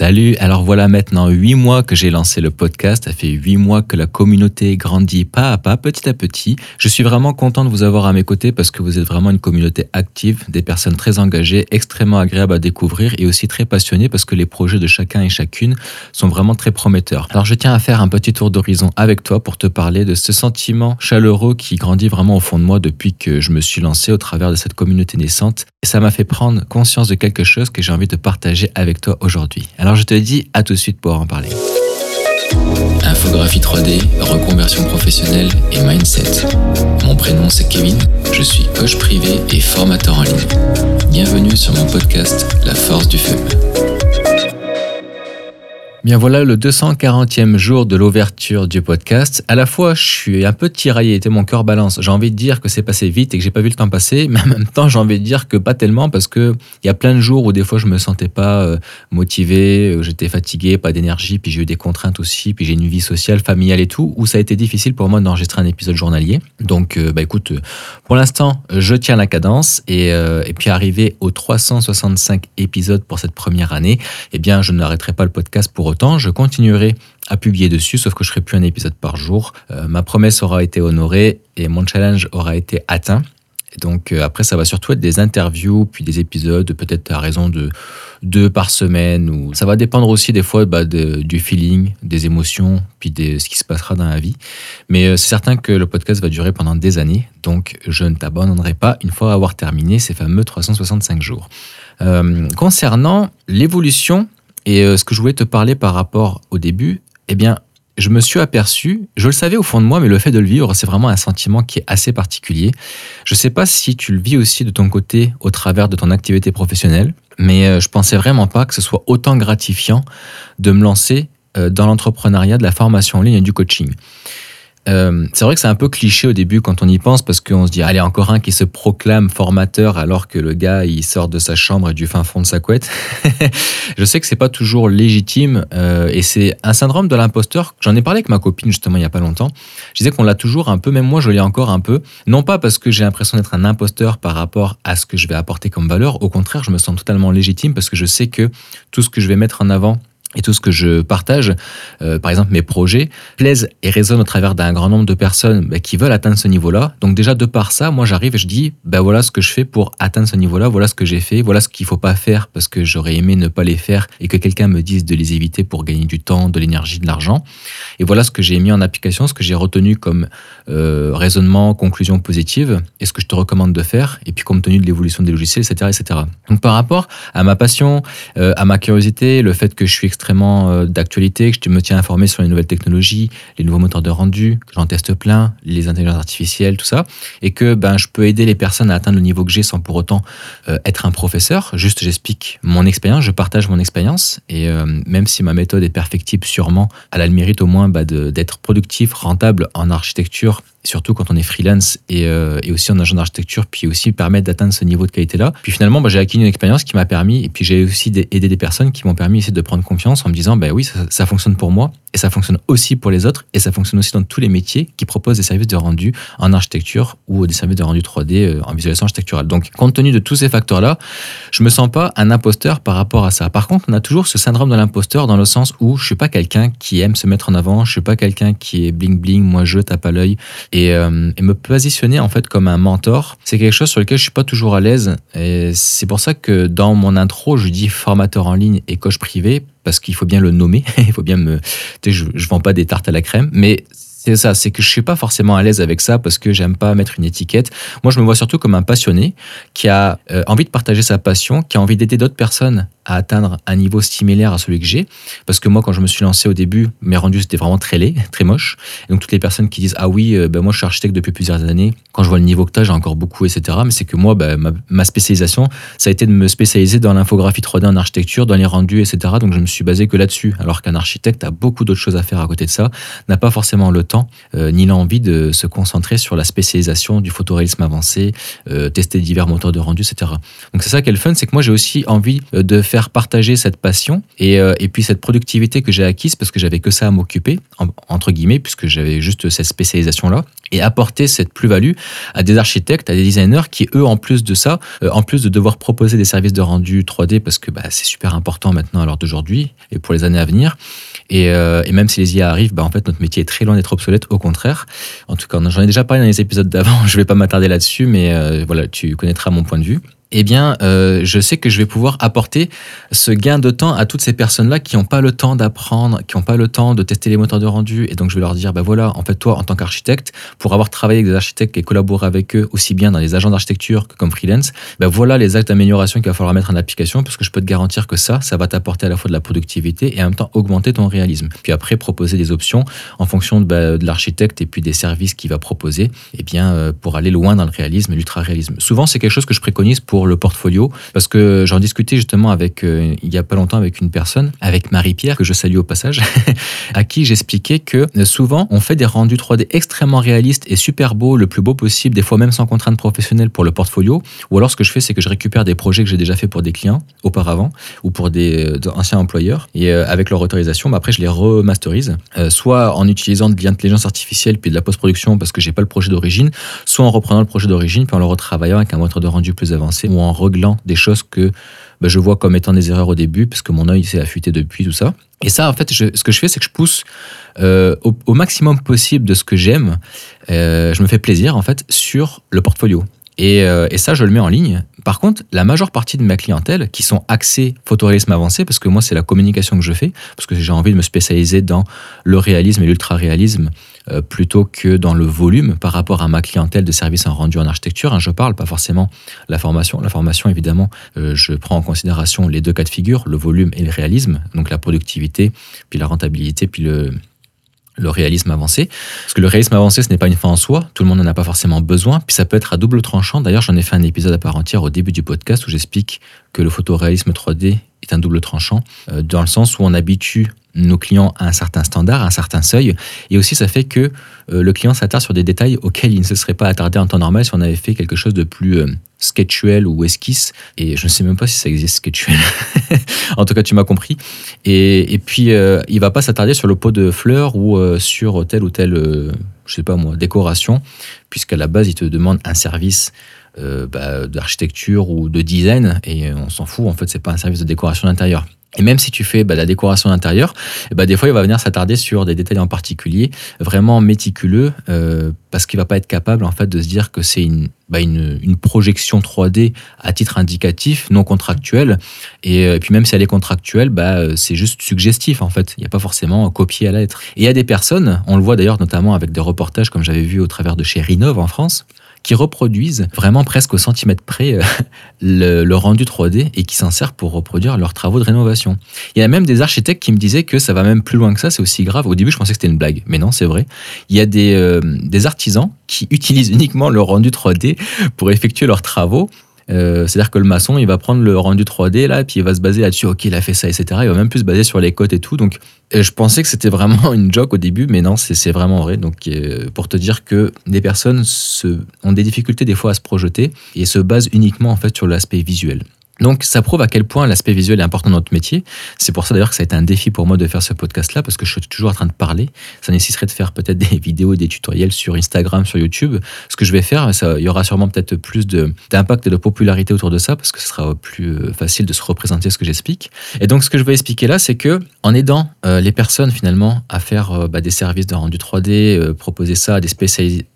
Salut, alors voilà maintenant huit mois que j'ai lancé le podcast, ça fait huit mois que la communauté grandit pas à pas, petit à petit. Je suis vraiment content de vous avoir à mes côtés parce que vous êtes vraiment une communauté active, des personnes très engagées, extrêmement agréables à découvrir et aussi très passionnées parce que les projets de chacun et chacune sont vraiment très prometteurs. Alors je tiens à faire un petit tour d'horizon avec toi pour te parler de ce sentiment chaleureux qui grandit vraiment au fond de moi depuis que je me suis lancé au travers de cette communauté naissante ça m'a fait prendre conscience de quelque chose que j'ai envie de partager avec toi aujourd'hui. Alors je te dis à tout de suite pour en parler. Infographie 3D, reconversion professionnelle et mindset. Mon prénom c'est Kevin, je suis coach privé et formateur en ligne. Bienvenue sur mon podcast La force du feu. Bien voilà le 240e jour de l'ouverture du podcast. À la fois, je suis un peu tiraillé, mon cœur balance. J'ai envie de dire que c'est passé vite et que j'ai pas vu le temps passer, mais en même temps, j'ai envie de dire que pas tellement parce que il y a plein de jours où des fois je me sentais pas euh, motivé, euh, j'étais fatigué, pas d'énergie, puis j'ai eu des contraintes aussi, puis j'ai une vie sociale, familiale et tout, où ça a été difficile pour moi d'enregistrer un épisode journalier. Donc, euh, bah écoute, pour l'instant, je tiens la cadence et, et puis arrivé aux 365 épisodes pour cette première année, eh bien, je n'arrêterai pas le podcast pour autant, je continuerai à publier dessus, sauf que je ferai plus un épisode par jour. Euh, ma promesse aura été honorée et mon challenge aura été atteint. donc euh, après, ça va surtout être des interviews, puis des épisodes, peut-être à raison de deux par semaine. Ou ça va dépendre aussi des fois bah, du feeling, des émotions, puis de ce qui se passera dans la vie. Mais euh, c'est certain que le podcast va durer pendant des années, donc je ne t'abandonnerai pas une fois avoir terminé ces fameux 365 jours. concernant l'évolution et euh, ce que je voulais te parler par rapport au début, eh bien, je me suis aperçu, je le savais au fond de moi, mais le fait de le vivre, c'est vraiment un sentiment qui est assez particulier. Je ne sais pas si tu le vis aussi de ton côté au travers de ton activité professionnelle, mais euh, je pensais vraiment pas que ce soit autant gratifiant de me lancer euh, dans l'entrepreneuriat, de la formation en ligne et du coaching. Euh, c'est vrai que c'est un peu cliché au début quand on y pense parce qu'on se dit allez encore un qui se proclame formateur alors que le gars il sort de sa chambre et du fin fond de sa couette. je sais que c'est pas toujours légitime euh, et c'est un syndrome de l'imposteur. J'en ai parlé avec ma copine justement il y a pas longtemps. Je disais qu'on l'a toujours un peu, même moi je l'ai encore un peu. Non pas parce que j'ai l'impression d'être un imposteur par rapport à ce que je vais apporter comme valeur. Au contraire, je me sens totalement légitime parce que je sais que tout ce que je vais mettre en avant et tout ce que je partage, euh, par exemple mes projets, plaisent et résonnent au travers d'un grand nombre de personnes bah, qui veulent atteindre ce niveau-là. Donc déjà de par ça, moi j'arrive et je dis, ben voilà ce que je fais pour atteindre ce niveau-là, voilà ce que j'ai fait, voilà ce qu'il faut pas faire parce que j'aurais aimé ne pas les faire et que quelqu'un me dise de les éviter pour gagner du temps, de l'énergie, de l'argent. Et voilà ce que j'ai mis en application, ce que j'ai retenu comme euh, raisonnement, conclusion positive et ce que je te recommande de faire. Et puis compte tenu de l'évolution des logiciels, etc., etc. Donc par rapport à ma passion, euh, à ma curiosité, le fait que je suis extrêmement euh, d'actualité, que je me tiens informé sur les nouvelles technologies, les nouveaux moteurs de rendu, que j'en teste plein, les intelligences artificielles, tout ça, et que ben, je peux aider les personnes à atteindre le niveau que j'ai sans pour autant euh, être un professeur. Juste, j'explique mon expérience, je partage mon expérience, et euh, même si ma méthode est perfectible sûrement, elle a le mérite au moins ben, d'être productif, rentable en architecture surtout quand on est freelance et, euh, et aussi en agent d'architecture, puis aussi permettre d'atteindre ce niveau de qualité-là. Puis finalement, j'ai acquis une expérience qui m'a permis, et puis j'ai aussi aidé des personnes qui m'ont permis de prendre confiance en me disant, bah oui, ça, fonctionne pour moi, et ça fonctionne aussi pour les autres, et ça fonctionne aussi dans tous les métiers qui proposent des services de rendu en architecture ou des services de rendu 3D euh, en visualisation architecturale. Donc, compte tenu de tous ces facteurs-là, je me sens pas un imposteur par rapport à ça. Par contre, on a toujours ce syndrome de l'imposteur dans le sens où je suis pas quelqu'un qui aime se mettre en avant, je suis pas quelqu'un qui est bling bling, moi je tape à l'œil euh, et, me positionner en fait comme un mentor, c'est quelque chose sur lequel je suis pas toujours à l'aise. Et c'est pour ça que dans mon intro, je dis formateur en ligne et coach privé parce qu'il faut bien le nommer. Il faut bien me, je, je vends pas des tartes à la crème, mais c'est ça, c'est que je suis pas forcément à l'aise avec ça parce que j'aime pas mettre une étiquette. Moi, je me vois surtout comme un passionné qui a euh, envie de partager sa passion, qui a envie d'aider d'autres personnes à atteindre un niveau similaire à celui que j'ai. Parce que moi, quand je me suis lancé au début, mes rendus c'était vraiment très laid, très moche. Et donc toutes les personnes qui disent ah oui, euh, ben moi je suis architecte depuis plusieurs années. Quand je vois le niveau que tu as, j'ai encore beaucoup, etc. Mais c'est que moi, ben, ma, spécialisation, ça a été de me spécialiser dans l'infographie 3D en architecture, dans les rendus, etc. Donc je me suis basé que là-dessus. Alors qu'un architecte a beaucoup d'autres choses à faire à côté de ça, n'a pas forcément le temps euh, ni l'envie de se concentrer sur la spécialisation du photoréalisme avancé, euh, tester divers moteurs de rendu, etc. Donc c'est ça qui est le fun, c'est que moi j'ai aussi envie de faire partager cette passion et, euh, et puis cette productivité que j'ai acquise parce que j'avais que ça à m'occuper, entre guillemets, puisque j'avais juste cette spécialisation-là, et apporter cette plus-value à des architectes, à des designers qui, eux, en plus de ça, euh, en plus de devoir proposer des services de rendu 3D, parce que bah, c'est super important maintenant à l'heure d'aujourd'hui et pour les années à venir, et, euh, et, même si les IA arrivent, bah, en fait, notre métier est très loin d'être obsolète, au contraire. En tout cas, j'en ai déjà parlé dans les épisodes d'avant, je ne vais pas m'attarder là-dessus, mais voilà, tu connaîtras mon point de vue eh bien, euh, je sais que je vais pouvoir apporter ce gain de temps à toutes ces personnes-là qui n'ont pas le temps d'apprendre, qui n'ont pas le temps de tester les moteurs de rendu. Et donc, je vais leur dire, ben voilà, en fait, toi, en tant qu'architecte, pour avoir travaillé avec des architectes et collaboré avec eux, aussi bien dans les agents d'architecture que comme freelance, ben voilà les actes d'amélioration qu'il va falloir mettre en application, parce que je peux te garantir que ça, ça va t'apporter à la fois de la productivité et en même temps augmenter ton réalisme. Puis après, proposer des options en fonction de, de l'architecte et puis des services qu'il va proposer, eh bien, euh, pour aller loin dans le réalisme et l'ultra-réalisme. Souvent, c'est quelque chose que je préconise pour le portfolio parce que j'en discutais justement avec euh, il y a pas longtemps avec une personne, avec Marie-Pierre que je salue au passage, à qui j'expliquais que euh, souvent on fait des rendus 3D extrêmement réalistes et super beaux, le plus beau possible, des fois même sans contrainte professionnelle pour le portfolio. Ou alors ce que je fais, c'est que je récupère des projets que j'ai déjà fait pour des clients auparavant ou pour des, euh, anciens employeurs et avec leur autorisation, bah, après je les remasterise, soit en utilisant de l'intelligence artificielle puis de la post-production parce que j'ai pas le projet d'origine, soit en reprenant le projet d'origine puis en le retravaillant avec un moteur de rendu plus avancé ou en réglant des choses que bah, je vois comme étant des erreurs au début, parce que mon œil s'est affûté depuis, tout ça. Et ça, en fait, ce que je fais, c'est que je pousse euh, au, maximum possible de ce que j'aime. Euh, je me fais plaisir, en fait, sur le portfolio. Euh, et, ça, je le mets en ligne. Par contre, la majeure partie de ma clientèle, qui sont axés photoréalisme avancé, parce que moi, c'est la communication que je fais, parce que j'ai envie de me spécialiser dans le réalisme et l'ultra-réalisme euh, plutôt que dans le volume par rapport à ma clientèle de services en rendu en architecture. Hein, je parle pas forcément la formation. La formation, évidemment, euh, je prends en considération les deux cas de figure, le volume et le réalisme, donc la productivité, puis la rentabilité, puis le, le réalisme avancé. Parce que le réalisme avancé, ce n'est pas une fin en soi, tout le monde n'en a pas forcément besoin, puis ça peut être à double tranchant. D'ailleurs, j'en ai fait un épisode à part entière au début du podcast où j'explique que le photoréalisme 3D est un double tranchant, euh, dans le sens où on habitue nos clients à un certain standard, à un certain seuil, et aussi ça fait que euh, le client s'attarde sur des détails auxquels il ne se serait pas attardé en temps normal si on avait fait quelque chose de plus euh, sketchuel ou esquisse, et je ne sais même pas si ça existe sketchuel, en tout cas tu m'as compris, et, et puis euh, il va pas s'attarder sur le pot de fleurs ou sur telle ou telle, je sais pas moi, décoration, puisqu'à la base il te demande un service bah, d'architecture ou de design, et on s'en fout, en fait c'est pas un service de décoration d'intérieur. Et même si tu fais bah, la décoration intérieure, bah, des fois il va venir s'attarder sur des détails en particulier, vraiment méticuleux, euh, parce qu'il va pas être capable en fait de se dire que c'est une, projection 3D à titre indicatif, non contractuel. Et, euh, et puis même si elle est contractuelle, c'est juste suggestif en fait. Il n'y a pas forcément copié à la lettre. Et il y a des personnes, on le voit d'ailleurs notamment avec des reportages comme j'avais vu au travers de chez Rinov en France, qui reproduisent vraiment presque au centimètre près euh, le, rendu 3D et qui s'en servent pour reproduire leurs travaux de rénovation. Il y a même des architectes qui me disaient que ça va même plus loin que ça, c'est aussi grave. Au début, je pensais que c'était une blague, mais non, c'est vrai. Il y a des, euh, des artisans qui utilisent uniquement le rendu 3D pour effectuer leurs travaux euh, c'est-à-dire que le maçon, il va prendre le rendu 3D là, puis il va se baser là-dessus. Ok, il a fait ça, etc. Il va même plus se baser sur les cotes et tout. Donc, je pensais que c'était vraiment une joke au début, mais non, c'est vraiment vrai. Donc, euh, pour te dire que des personnes ont des difficultés des fois à se projeter et se basent uniquement en fait sur l'aspect visuel. Donc ça prouve à quel point l'aspect visuel est important dans notre métier. C'est pour ça d'ailleurs que ça a été un défi pour moi de faire ce podcast-là, parce que je suis toujours en train de parler. Ça nécessiterait de faire peut-être des vidéos, des tutoriels sur Instagram, sur YouTube. Ce que je vais faire, il y aura sûrement peut-être plus d'impact et de popularité autour de ça, parce que ce sera plus euh, facile de se représenter ce que j'explique. Et donc ce que je vais expliquer là, c'est que en aidant euh, les personnes finalement à faire euh, bah, des services de rendu 3D, proposer ça à des,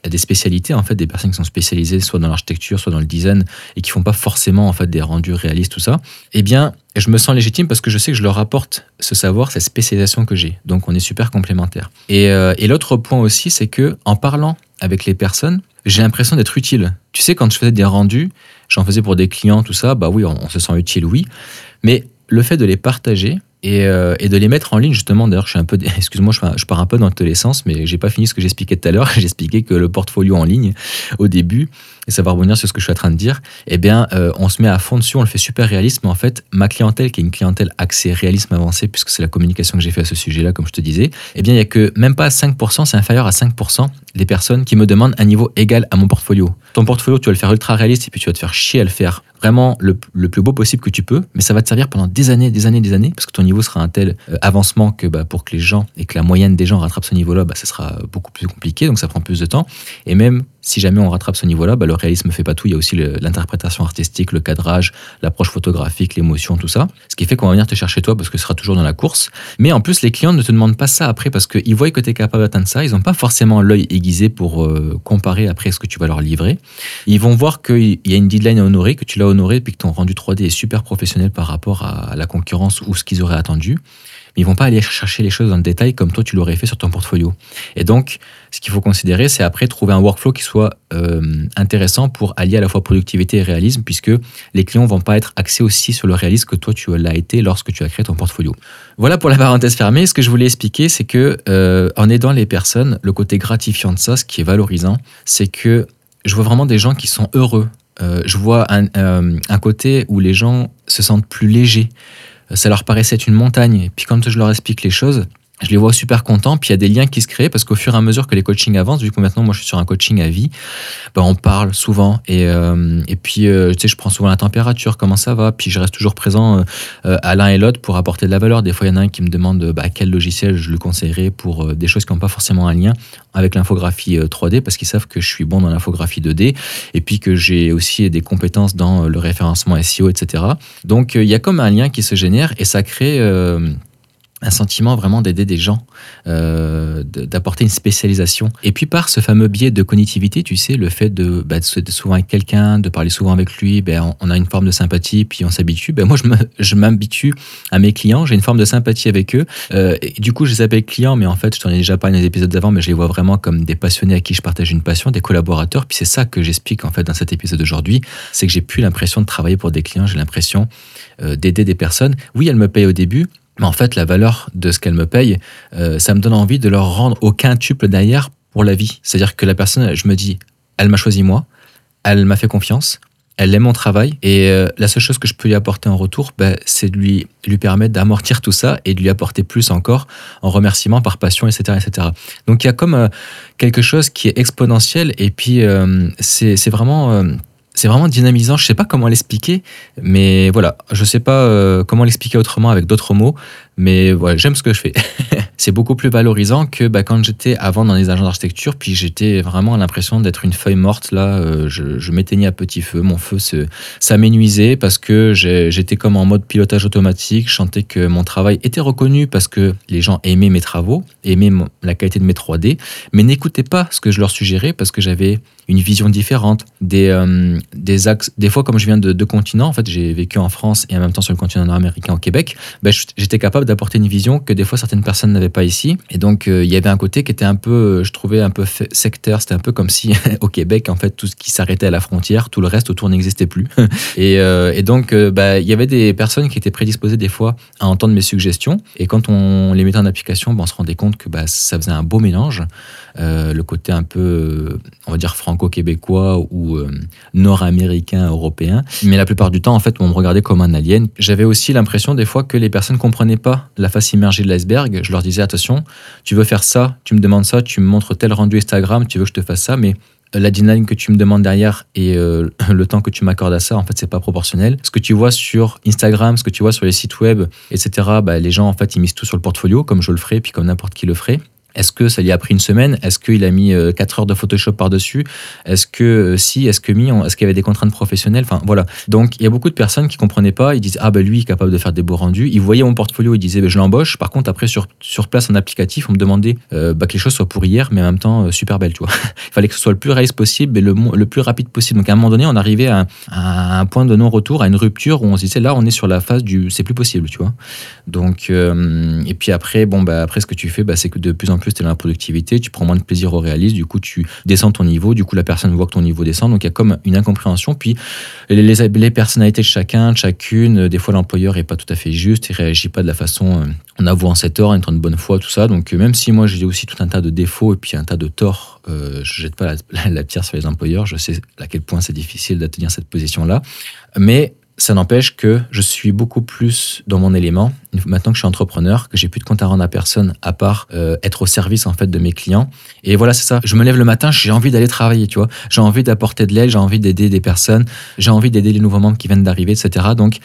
à des spécialités, en fait, des personnes qui sont spécialisées soit dans l'architecture, soit dans le design, et qui font pas forcément en fait des rendus réels tout ça, eh bien, je me sens légitime parce que je sais que je leur apporte ce savoir, cette spécialisation que j'ai. Donc, on est super complémentaires. Et, euh, et l'autre point aussi, c'est que en parlant avec les personnes, j'ai l'impression d'être utile. Tu sais, quand je faisais des rendus, j'en faisais pour des clients, tout ça, bah oui, on, se sent utile, oui. Mais le fait de les partager, et, euh, et, de les mettre en ligne justement. D'ailleurs, je suis un peu, excuse-moi, je, pars un peu dans tous les sens, mais j'ai pas fini ce que j'expliquais tout à l'heure. J'expliquais que le portfolio en ligne, au début, et ça va rebondir sur ce que je suis en train de dire, eh bien, euh, on se met à fond dessus, on le fait super réaliste, mais en fait, ma clientèle, qui est une clientèle axée réalisme avancé, puisque c'est la communication que j'ai fait à ce sujet-là, comme je te disais, eh bien, il n'y a que même pas 5%, c'est inférieur à 5% des personnes qui me demandent un niveau égal à mon portfolio. Ton portfolio, tu vas le faire ultra réaliste et puis tu vas te faire chier à le faire vraiment le, plus beau possible que tu peux, mais ça va te servir pendant des années, des années, des années, parce que ton niveau sera un tel euh, avancement que bah, pour que les gens et que la moyenne des gens rattrapent ce niveau-là, bah, ça sera beaucoup plus compliqué, donc ça prend plus de temps. Et même si jamais on rattrape ce niveau-là, bah, le réalisme ne fait pas tout. Il y a aussi l'interprétation artistique, le cadrage, l'approche photographique, l'émotion, tout ça. Ce qui fait qu'on va venir te chercher toi parce que ce sera toujours dans la course. Mais en plus, les clients ne te demandent pas ça après parce qu'ils voient que tu es capable d'atteindre ça. Ils n'ont pas forcément l'œil aiguisé pour euh, comparer après ce que tu vas leur livrer. Ils vont voir qu'il y a une deadline à honorer, que tu l'as honoré, puis que ton rendu 3D est super professionnel par rapport à la concurrence ou ce qu'ils auraient attendu mais ils vont pas aller chercher les choses dans le détail comme toi tu l'aurais fait sur ton portfolio. Et donc, ce qu'il faut considérer, c'est après trouver un workflow qui soit euh, intéressant pour allier à la fois productivité et réalisme, puisque les clients vont pas être axés aussi sur le réalisme que toi tu l'as été lorsque tu as créé ton portfolio. Voilà pour la parenthèse fermée. Ce que je voulais expliquer, c'est que euh, en aidant les personnes, le côté gratifiant de ça, ce qui est valorisant, c'est que je vois vraiment des gens qui sont heureux. Euh, je vois un, un côté où les gens se sentent plus légers ça leur paraissait une montagne. Et puis quand je leur explique les choses, je les vois super contents, puis il y a des liens qui se créent parce qu'au fur et à mesure que les coachings avancent, vu que maintenant moi je suis sur un coaching à vie, ben, on parle souvent et, euh, puis euh, je prends souvent la température, comment ça va, puis je reste toujours présent euh, à l'un et l'autre pour apporter de la valeur. Des fois il y en a un qui me demande bah, quel logiciel je le conseillerais pour des choses qui n'ont pas forcément un lien avec l'infographie 3D parce qu'ils savent que je suis bon dans l'infographie 2D et puis que j'ai aussi des compétences dans le référencement SEO, etc. Donc il y a comme un lien qui se génère et ça crée un sentiment vraiment d'aider des gens, euh, d'apporter une spécialisation. Et puis par ce fameux biais de cognitivité, tu sais, le fait de, bah, souvent avec quelqu'un, de parler souvent avec lui, ben, on a une forme de sympathie, puis on s'habitue. Ben, moi, je m'habitue à mes clients, j'ai une forme de sympathie avec eux. Euh, du coup, je les appelle clients, mais en fait, je t'en ai déjà parlé dans les épisodes d'avant, mais je les vois vraiment comme des passionnés à qui je partage une passion, des collaborateurs. Puis c'est ça que j'explique en fait dans cet épisode d'aujourd'hui, c'est que j'ai plus l'impression de travailler pour des clients, j'ai l'impression euh, d'aider des personnes. Oui, elles me payent au début, mais en fait, la valeur de ce qu'elle me paye, euh, ça me donne envie de leur rendre aucun tuple derrière pour la vie. C'est-à-dire que la personne, je me dis, elle m'a choisi moi, elle m'a fait confiance, elle aime mon travail, et euh, la seule chose que je peux lui apporter en retour, ben, c'est de lui, lui permettre d'amortir tout ça et de lui apporter plus encore en remerciement, par passion, etc. etc. Donc il y a comme euh, quelque chose qui est exponentiel, et puis c'est vraiment c'est vraiment dynamisant. Je sais pas comment l'expliquer, mais voilà, je sais pas euh, comment l'expliquer autrement avec d'autres mots, mais voilà, j'aime ce que je fais. c'est beaucoup plus valorisant que bah, quand j'étais avant dans les agents d'architecture, puis j'étais vraiment à l'impression d'être une feuille morte. Là, euh, je, m'éteignais à petit feu, mon feu, ça m'énuisait parce que j'étais comme en mode pilotage automatique. Je sentais que mon travail était reconnu parce que les gens aimaient mes travaux, aimaient la qualité de mes 3D, mais n'écoutaient pas ce que je leur suggérais parce que j'avais une vision différente, des, euh, des axes. Des fois, comme je viens de deux continents, en fait, j'ai vécu en France et en même temps sur le continent nord-américain au Québec, ben, j'étais capable d'apporter une vision que des fois certaines personnes n'avaient pas ici. Et donc, euh, il y avait un côté qui était un peu, euh, je trouvais un peu sectaire. C'était un peu comme si au Québec, en fait, tout ce qui s'arrêtait à la frontière, tout le reste autour n'existait plus. et, et, donc, ben, il y avait des personnes qui étaient prédisposées des fois à entendre mes suggestions. Et quand on les mettait en application, ben, on se rendait compte que ben, ça faisait un beau mélange. Le côté un peu, on va dire, franc franco-québécois ou euh, nord-américain, européen. Mais la plupart du temps, en fait, on me regardait comme un alien. J'avais aussi l'impression des fois que les personnes ne comprenaient pas la face immergée de l'iceberg. Je leur disais, attention, tu veux faire ça, tu me demandes ça, tu me montres tel rendu Instagram, tu veux que je te fasse ça, mais euh, la dynamique que tu me demandes derrière et euh, le temps que tu m'accordes à ça, en fait, c'est pas proportionnel. Ce que tu vois sur Instagram, ce que tu vois sur les sites web, etc., bah, les gens, en fait, ils misent tout sur le portfolio, comme je le ferai, puis comme n'importe qui le ferait. Est-ce que ça lui a pris une semaine? Est-ce qu'il a mis 4 euh, heures de Photoshop par-dessus? Est-ce que euh, si Est-ce que mis Est-ce qu'il y avait des contraintes professionnelles? Enfin voilà. Donc il y a beaucoup de personnes qui comprenaient pas. Ils disent ah ben lui il est capable de faire des beaux rendus. Ils voyaient mon portfolio, ils disaient ben, je l'embauche. Par contre après sur sur place en applicatif, on me demandait euh, bah, que les choses soient pour hier, mais en même temps super belles. Tu vois. il fallait que ce soit le plus réaliste possible et le, le plus rapide possible. Donc à un moment donné, on arrivait à, un point de non-retour, à une rupture où on se disait là on est sur la phase du c'est plus possible. Tu vois. Donc et puis après bon bah après ce que tu fais bah, c'est que de plus en plus plus, tu es dans la productivité, tu prends moins de plaisir au réalisme, du coup, tu descends ton niveau, du coup, la personne voit que ton niveau descend. Donc, il y a comme une incompréhension. Puis, les, les personnalités de chacun, de chacune, des fois, l'employeur est pas tout à fait juste, il réagit pas de la façon euh, en avouant cette tort, en étant de bonne foi, tout ça. Donc, même si moi, j'ai aussi tout un tas de défauts et puis un tas de torts, euh, je jette pas la, pierre sur les employeurs. Je sais à quel point c'est difficile d'atteindre cette position-là. Mais ça n'empêche que je suis beaucoup plus dans mon élément maintenant que je suis entrepreneur, que j'ai plus de compte à rendre à personne à part euh, être au service en fait de mes clients. Et voilà, c'est ça. Je me lève le matin, j'ai envie d'aller travailler, tu vois. J'ai envie d'apporter de l'aide, j'ai envie d'aider des personnes, j'ai envie d'aider les nouveaux membres qui viennent d'arriver, etc. Donc,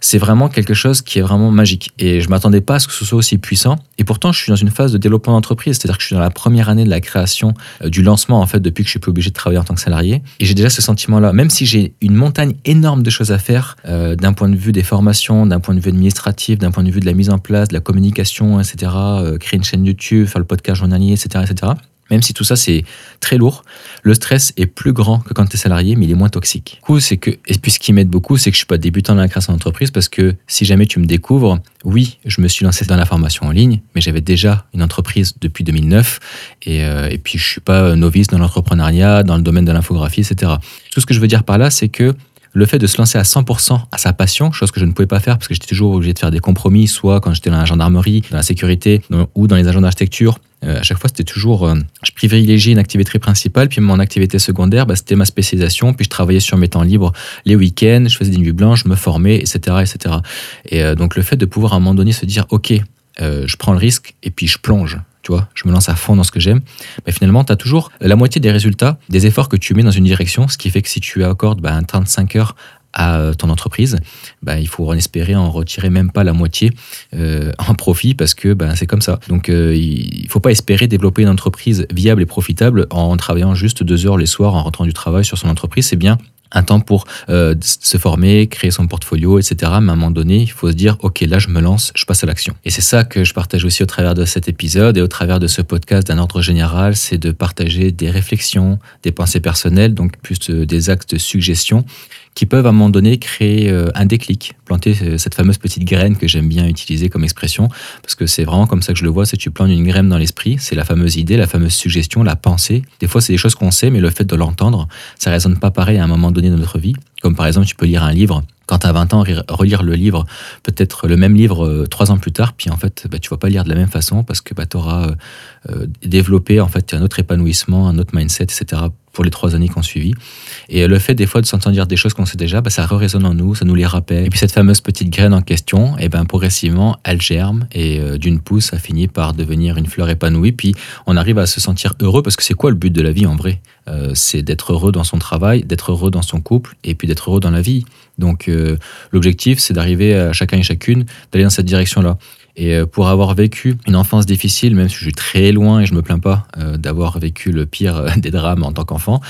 c'est vraiment quelque chose qui est vraiment magique. Et je m'attendais pas à ce que ce soit aussi puissant. Et pourtant, je suis dans une phase de développement d'entreprise, c'est-à-dire que je suis dans la première année de la création, euh, du lancement en fait, depuis que je suis plus obligé de travailler en tant que salarié. Et j'ai déjà ce sentiment-là, même si j'ai une montagne énorme de choses à faire, euh, d'un point de vue des formations, d'un point de vue administratif, d'un point de vue de la mise en place, de la communication, etc., euh, créer une chaîne YouTube, faire le podcast journalier, etc., etc. Même si tout ça c'est très lourd, le stress est plus grand que quand tu es salarié, mais il est moins toxique. Coup, c'est que, et puis ce qui m'aide beaucoup, c'est que je suis pas débutant dans la création d'entreprise parce que si jamais tu me découvres, oui, je me suis lancé dans la formation en ligne, mais j'avais déjà une entreprise depuis 2009 et, euh, et puis je suis pas novice dans l'entrepreneuriat, dans le domaine de l'infographie, etc. Tout ce que je veux dire par là, c'est que le fait de se lancer à 100% à sa passion, chose que je ne pouvais pas faire parce que j'étais toujours obligé de faire des compromis, soit quand j'étais dans la gendarmerie, dans la sécurité ou dans les agents d'architecture. Euh, à chaque fois, c'était toujours, euh, je privilégiais une activité principale, puis mon activité secondaire, bah, c'était ma spécialisation, puis je travaillais sur mes temps libres les week-ends, je faisais des nuits blanches, je me formais, etc. etc. Et euh, donc le fait de pouvoir à un moment donné se dire, OK, je prends le risque et puis je plonge tu vois, je me lance à fond dans ce que j'aime, mais finalement, tu as toujours la moitié des résultats, des efforts que tu mets dans une direction, ce qui fait que si tu accordes bah, 35 heures à euh, ton entreprise, bah, il faut en espérer en retirer même pas la moitié euh, en profit parce que bah, c'est comme ça. Donc euh, il faut pas espérer développer une entreprise viable et profitable en travaillant juste deux heures les soirs en rentrant du travail sur son entreprise. C'est bien un temps pour euh, se former, créer son portfolio, etc. Mais à un moment donné, il faut se dire, OK, là, je me lance, je passe à l'action. Et c'est ça que je partage aussi au travers de cet épisode et au travers de ce podcast d'un ordre général, c'est de partager des réflexions, des pensées personnelles, donc plus des actes de suggestion qui peuvent à un moment donné créer euh, un déclic, planter euh, cette fameuse petite graine que j'aime bien utiliser comme expression, parce que c'est vraiment comme ça que je le vois, c'est tu plantes une graine dans l'esprit, c'est la fameuse idée, la fameuse suggestion, la pensée. Des fois, c'est des choses qu'on sait, mais le fait de l'entendre, ça résonne pas pareil à un moment donné dans notre vie. Comme par exemple, tu peux lire un livre, quand tu as 20 ans, relire le livre, peut-être le même livre euh, trois ans plus tard, puis en fait, bah, tu vas pas lire de la même façon parce que bah, tu auras développé en fait un autre épanouissement, un autre mindset, etc pour les trois années qu'on suivi. Et le fait des fois de s'entendre dire des choses qu'on sait déjà, bah, ça résonne en nous, ça nous les rappelle. Et puis cette fameuse petite graine en question, et eh ben progressivement, elle germe et euh, d'une pousse, ça finit par devenir une fleur épanouie. Puis on arrive à se sentir heureux parce que c'est quoi le but de la vie en vrai? Euh, C'est d'être heureux dans son travail, d'être heureux dans son couple et puis d'être heureux dans la vie. Donc euh, l'objectif, c'est d'arriver à chacun et chacune d'aller dans cette direction-là. Et euh, pour avoir vécu une enfance difficile, même si je suis très loin et je me plains pas euh, d'avoir vécu le pire euh, des drames en tant qu'enfant,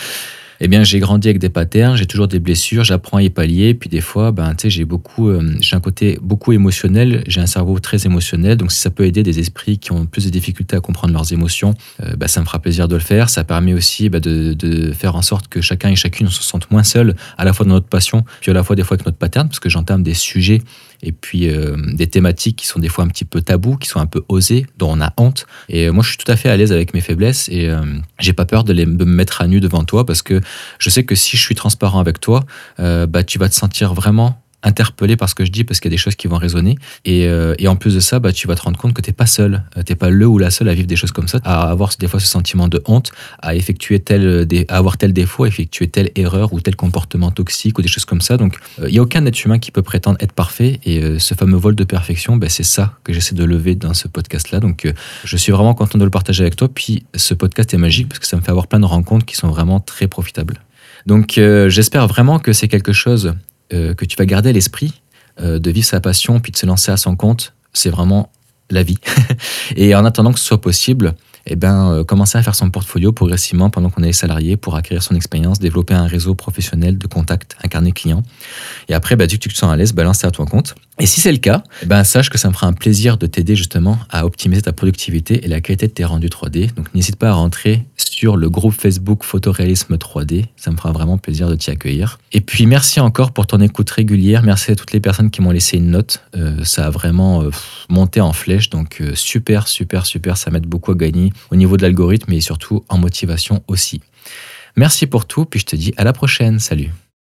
eh bien, j'ai grandi avec des patterns, j'ai toujours des blessures, j'apprends à y pallier. Puis des fois, ben, j'ai beaucoup, j'ai un côté beaucoup émotionnel, j'ai un cerveau très émotionnel. Donc, si ça peut aider des esprits qui ont plus de difficultés à comprendre leurs émotions, ben, ça me fera plaisir de le faire. Ça permet aussi ben, de, de, faire en sorte que chacun et chacune se sente moins seul, à la fois dans notre passion, puis à la fois des fois avec notre pattern, parce que j'entame des sujets et puis euh, des thématiques qui sont des fois un petit peu tabous, qui sont un peu osées, dont on a honte. Et euh, moi, je suis tout à fait à l'aise avec mes faiblesses et euh, j'ai pas peur de, les, me mettre à nu devant toi parce que je sais que si je suis transparent avec toi, bah, tu vas te sentir vraiment interpellé par ce que je dis parce qu'il y a des choses qui vont résonner. Et, euh, en plus de ça, bah, tu vas te rendre compte que tu n'es pas seul. Euh, tu n'es pas le ou la seule à vivre des choses comme ça, à avoir des fois ce sentiment de honte, à effectuer tel, à avoir tel défaut, à effectuer telle erreur ou tel comportement toxique ou des choses comme ça. Donc, il euh, n'y a aucun être humain qui peut prétendre être parfait. Et ce fameux vol de perfection, bah, c'est ça que j'essaie de lever dans ce podcast-là. Donc, je suis vraiment content de le partager avec toi. Puis, ce podcast est magique parce que ça me fait avoir plein de rencontres qui sont vraiment très profitables. Donc, j'espère vraiment que c'est quelque chose euh, que tu vas garder à l'esprit euh, de vivre sa passion puis de se lancer à son compte, c'est vraiment la vie. et en attendant que ce soit possible, eh ben, euh, commencer à faire son portfolio progressivement pendant qu'on est salarié pour acquérir son expérience, développer un réseau professionnel de contacts, incarner client. Et après, bah, dès que tu te sens à l'aise, lancer à ton compte. Et si c'est le cas, eh ben sache que ça me fera un plaisir de t'aider justement à optimiser ta productivité et la qualité de tes rendus 3D. Donc n'hésite pas à rentrer sur le groupe Facebook Photoréalisme 3D. Ça me fera vraiment plaisir de t'y accueillir. Et puis merci encore pour ton écoute régulière. Merci à toutes les personnes qui m'ont laissé une note. Euh, ça a vraiment euh, monté en flèche. Donc euh, super, super, super. Ça m'aide beaucoup à gagner au niveau de l'algorithme et surtout en motivation aussi. Merci pour tout. Puis je te dis à la prochaine. Salut.